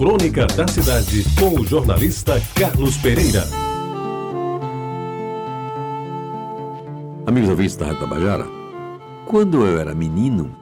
Crônica da Cidade, com o jornalista Carlos Pereira. Amigos ouvintes da Rádio Tabajara, quando eu era menino,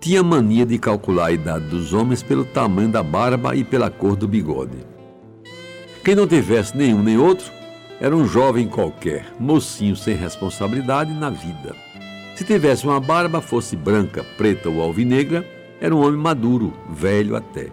tinha mania de calcular a idade dos homens pelo tamanho da barba e pela cor do bigode. Quem não tivesse nenhum nem outro era um jovem qualquer, mocinho sem responsabilidade na vida. Se tivesse uma barba, fosse branca, preta ou alvinegra, era um homem maduro, velho até.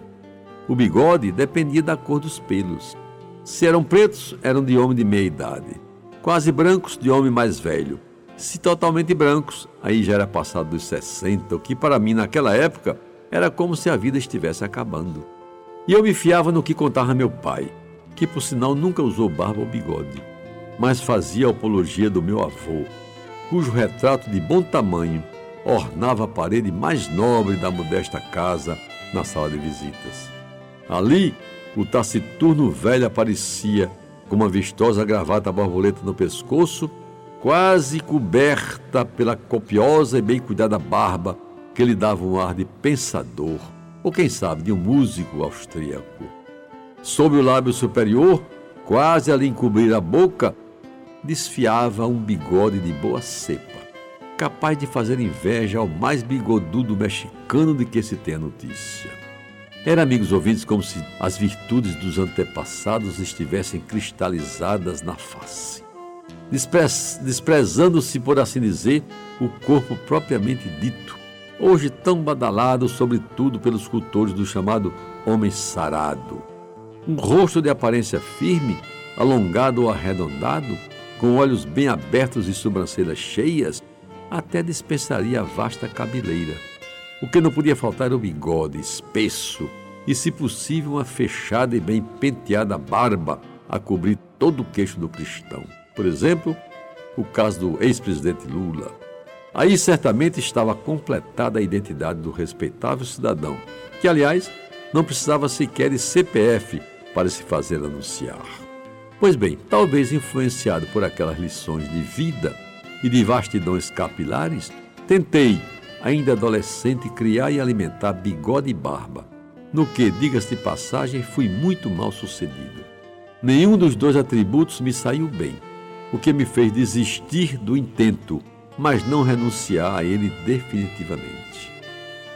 O bigode dependia da cor dos pelos. Se eram pretos, eram de homem de meia idade. Quase brancos, de homem mais velho. Se totalmente brancos, aí já era passado dos 60, o que para mim naquela época era como se a vida estivesse acabando. E eu me fiava no que contava meu pai, que por sinal nunca usou barba ou bigode, mas fazia apologia do meu avô, cujo retrato de bom tamanho ornava a parede mais nobre da modesta casa na sala de visitas. Ali, o taciturno velho aparecia com uma vistosa gravata borboleta no pescoço, quase coberta pela copiosa e bem cuidada barba que lhe dava um ar de pensador, ou quem sabe de um músico austríaco. Sob o lábio superior, quase a lhe encobrir a boca, desfiava um bigode de boa cepa, capaz de fazer inveja ao mais bigodudo mexicano de que se tem a notícia. Era, amigos ouvintes, como se as virtudes dos antepassados estivessem cristalizadas na face, desprezando-se, por assim dizer, o corpo propriamente dito, hoje tão badalado, sobretudo pelos cultores do chamado homem sarado. Um rosto de aparência firme, alongado ou arredondado, com olhos bem abertos e sobrancelhas cheias, até dispensaria a vasta cabeleira o que não podia faltar era o bigode espesso e, se possível, uma fechada e bem penteada barba a cobrir todo o queixo do cristão. Por exemplo, o caso do ex-presidente Lula. Aí certamente estava completada a identidade do respeitável cidadão, que, aliás, não precisava sequer de CPF para se fazer anunciar. Pois bem, talvez influenciado por aquelas lições de vida e de vastidões capilares, tentei, ainda adolescente, criar e alimentar bigode e barba, no que, diga-se de passagem, fui muito mal sucedido. Nenhum dos dois atributos me saiu bem, o que me fez desistir do intento, mas não renunciar a ele definitivamente.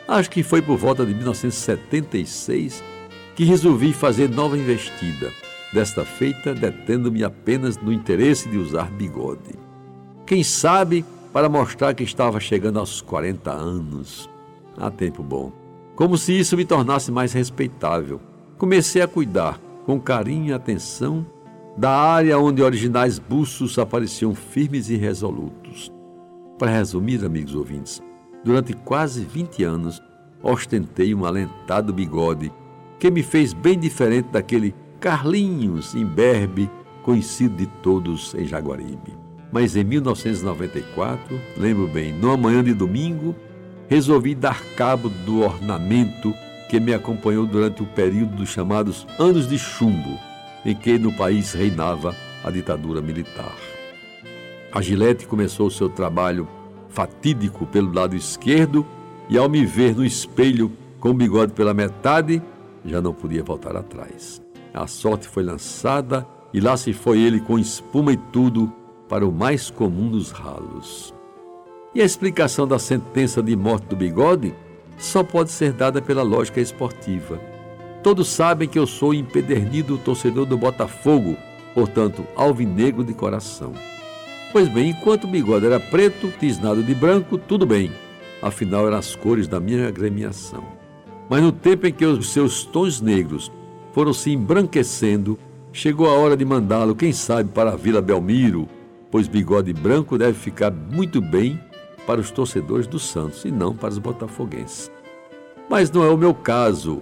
Acho que foi por volta de 1976 que resolvi fazer nova investida, desta feita detendo-me apenas no interesse de usar bigode. Quem sabe para mostrar que estava chegando aos 40 anos. Há tempo bom. Como se isso me tornasse mais respeitável. Comecei a cuidar, com carinho e atenção, da área onde originais buços apareciam firmes e resolutos. Para resumir, amigos ouvintes, durante quase 20 anos ostentei um alentado bigode que me fez bem diferente daquele Carlinhos imberbe conhecido de todos em Jaguaribe mas em 1994, lembro bem, numa manhã de domingo, resolvi dar cabo do ornamento que me acompanhou durante o período dos chamados Anos de Chumbo, em que no país reinava a ditadura militar. A Gillette começou seu trabalho fatídico pelo lado esquerdo e, ao me ver no espelho com o bigode pela metade, já não podia voltar atrás. A sorte foi lançada e lá se foi ele com espuma e tudo para o mais comum dos ralos. E a explicação da sentença de morte do bigode só pode ser dada pela lógica esportiva. Todos sabem que eu sou empedernido torcedor do Botafogo, portanto, alvinegro de coração. Pois bem, enquanto o bigode era preto, tisnado de branco, tudo bem. Afinal, eram as cores da minha agremiação. Mas no tempo em que os seus tons negros foram se embranquecendo, chegou a hora de mandá-lo, quem sabe, para a Vila Belmiro, pois bigode branco deve ficar muito bem para os torcedores do Santos e não para os botafoguenses. Mas não é o meu caso,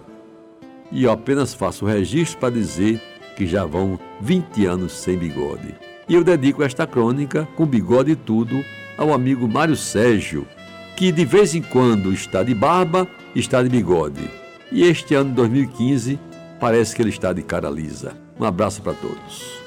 e eu apenas faço o registro para dizer que já vão 20 anos sem bigode. E eu dedico esta crônica, com bigode e tudo, ao amigo Mário Sérgio, que de vez em quando está de barba, está de bigode. E este ano 2015 parece que ele está de cara lisa. Um abraço para todos.